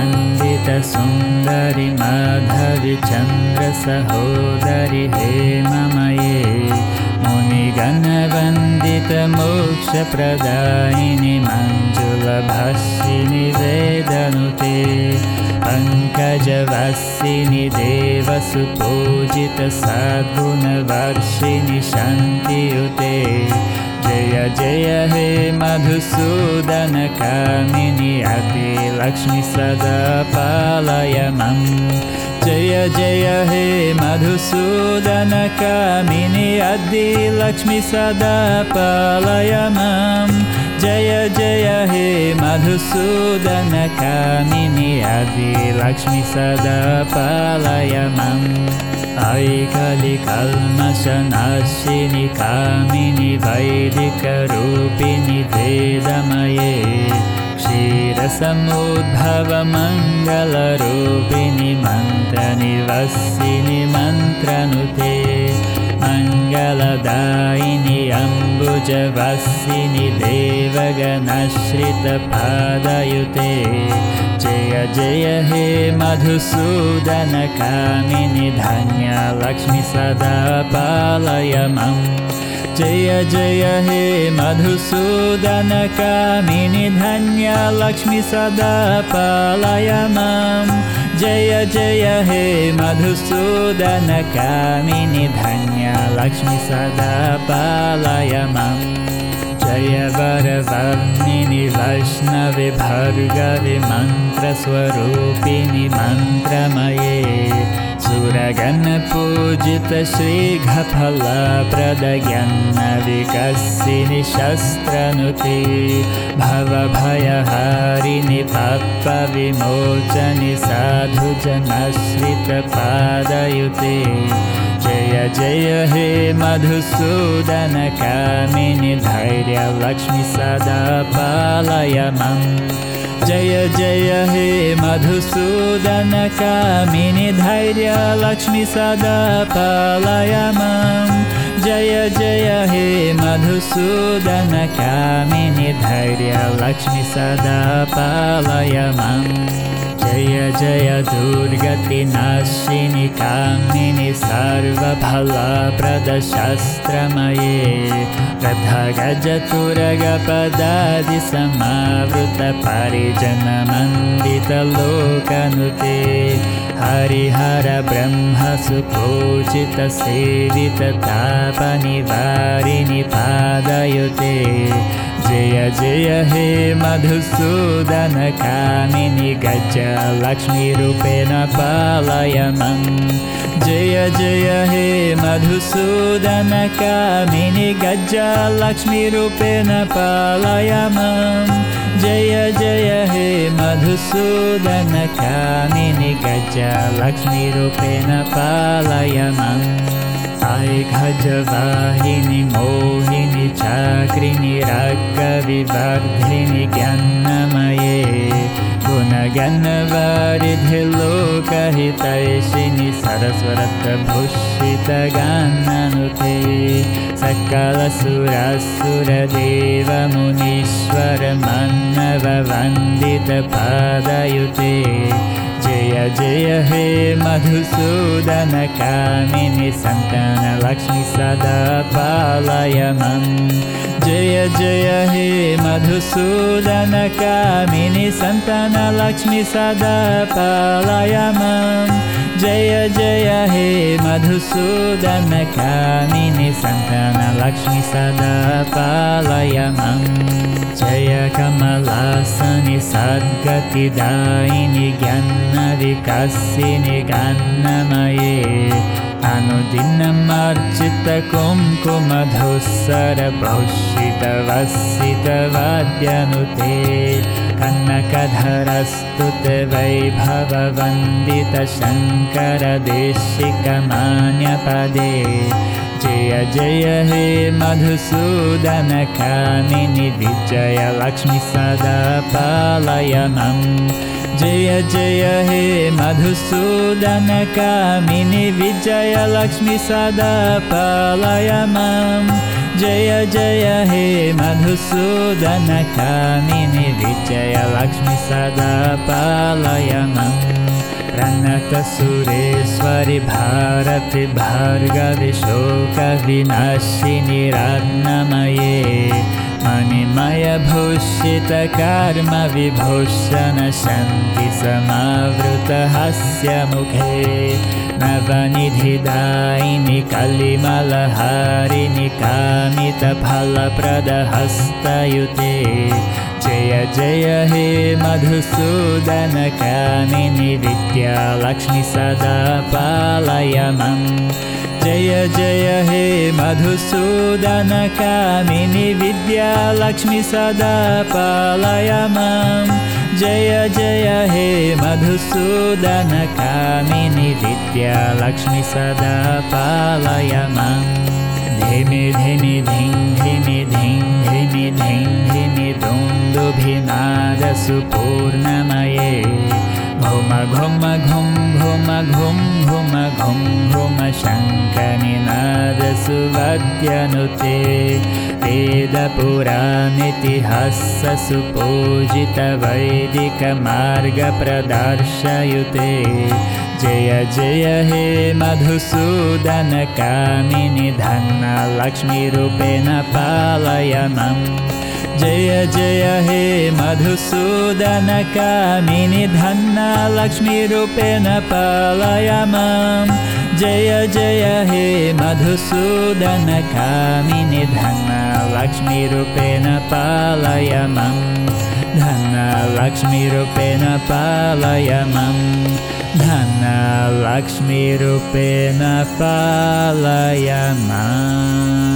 वन्दितसुन्दरि माधवि चन्द्रसहोदरि हे ममये मुनिगणवन्दितमोक्षप्रदायिनि मञ्जुलभस्विनि वेदनुते पङ्कजवस्विनि देवसुपूजितसद्गुणवर्षिणि शान्तियुते जय जय हे मधुसूदनकामिनि अपि लक्ष्मी सदा पालय मम जय जय हे मधुसूदनकामिनि अद्य लक्ष्मी सदा पालय जय जय हे मधुसूदनकामिनि अद्य लक्ष्मी सदा पालय माम् ऐकलिकल्मषनाशिनि कामिनि वैदिकरूपिणि वेदमये क्षीरसमुद्भवमङ्गलरूपिणि मन्त्रनिवसिनि मन्त्रनुते मङ्गलदायिनि अम्बुजवसिनि देवगणश्रितपादयुते जय हे मधुसूदनकामिनि धन्यलक्ष्मि सदा पालय मम। जय जय हे मधुसूदनकामिनि धन्यलक्ष्मि सदा पालय मां जय जय हे मधुसूदनकामिनि धन्यलक्ष्मि सदा पालय माम् जय वरवर्णिनि वैष्णवि भर्गवि मन्त्रस्वरूपिणि मन्त्रमये सुरगणपूजितश्रीघफलप्रदयन्नविकसिनि शस्त्रनुते भवभयहारिणि पप्पविमोचनि साधुजनश्रितपादयुते। जय जय हे मधुसूदनकामिनि धैर्यलक्ष्मि सदा पालय मम जय जय हे मधुसूदनकामिनि धैर्यलक्ष्मि सदा पालय मां जय जय हे मधुसूदनकामिनि धैर्यलक्ष्मि सदा पालय माम् जय जय दुर्गतिनाशिनि कामिनि सर्वफलप्रदशस्त्रमये। रथगजतुरगपदादिसमावृतपरिजनमन्दितलोकनुते हरिहरब्रह्मसुपूजितसेविततापनिवारिणि पादयुते जय जय हे मधुसूदनकामिनि गज लक्ष्मीरूपेण पालय मम जय जय हे मधुसूदनकामिनि गज लक्ष्मीरूपेण पालय जय जय हे मधुसूदनकामिनि गज लक्ष्मीरूपेण पालय ऐघजवाहिनि मोहिनि चाक्रिनि रागविवर्धिनि ज्ञानमये गुणगणवारिधि लोकहितैषिनि सरस्वरत्वभूषितगाननुते सकलसुरासुरदेवमुनीश्वरमन्नववन्दितपादयुते जय जय हे मधुसूदनकामिनि सन्तानलक्ष्मि सदा पालय मम। जय जय हे मधुसूदनकामिनि सन्तानलक्ष्मि सदा पालय जय जय हे मधुसूदनकामिनि सन्तानलक्ष्मि सदा पालय मम। जय कमलासनि सद्गतिदायिनि ज्ञानविकसिनि ज्ञानमये अनुदिनमर्जितकुङ्कुमधुस्सरभूषितवसितवाद्यनुते कनकधरस्तुते वैभववन्दितशङ्करदेशिकमान्यपदे जय जय हे मधुसूदनकामिनि विजयलक्ष्मि सदा पालय मम जय जय हे मधुसूदनकामिनि विजयलक्ष्मि सदा पालय मां जय जय हे Vijayalakshmi Lakshmi sada palayamam Pranata Sureswari Bharati Bhargavi Shoka Vinashini Ratnamaye Manimaya Bhushita Karma Vibhushana Jaya He Madhusudana Kamini Vidya Lakshmi Sada Palayamam जय जय हे मधुसूदनकामिनि विद्यालक्ष्मि सदा पालय जय जय हे मधुसूदनकामिनि विद्यालक्ष्मि सदा पालय मां धिमि धिमि धिं धिमि धिं धिं धिमि दुन्दुभिनादसुपूर्णमये घुम घुम घुं घुम घुं घुम घुं घुम शङ्खनिनादसुवद्यनुते वेदपुराणितिहाससुपूजितवैदिकमार्गप्रदर्शयुते जय जय हे मधुसूदनकामिनि धनलक्ष्मीरूपेण पालयनम्। जय जय हे मधुसूदनकामिनि धन्ना लक्ष्मीरूपेण पालय मां जय जय हे मधुसूदनकामिनि धन्ना लक्ष्मीरूपेण पालय मां धन्ना लक्ष्मीरूपेण पालय मां धन्ना लक्ष्मीरूपेण पालय माम्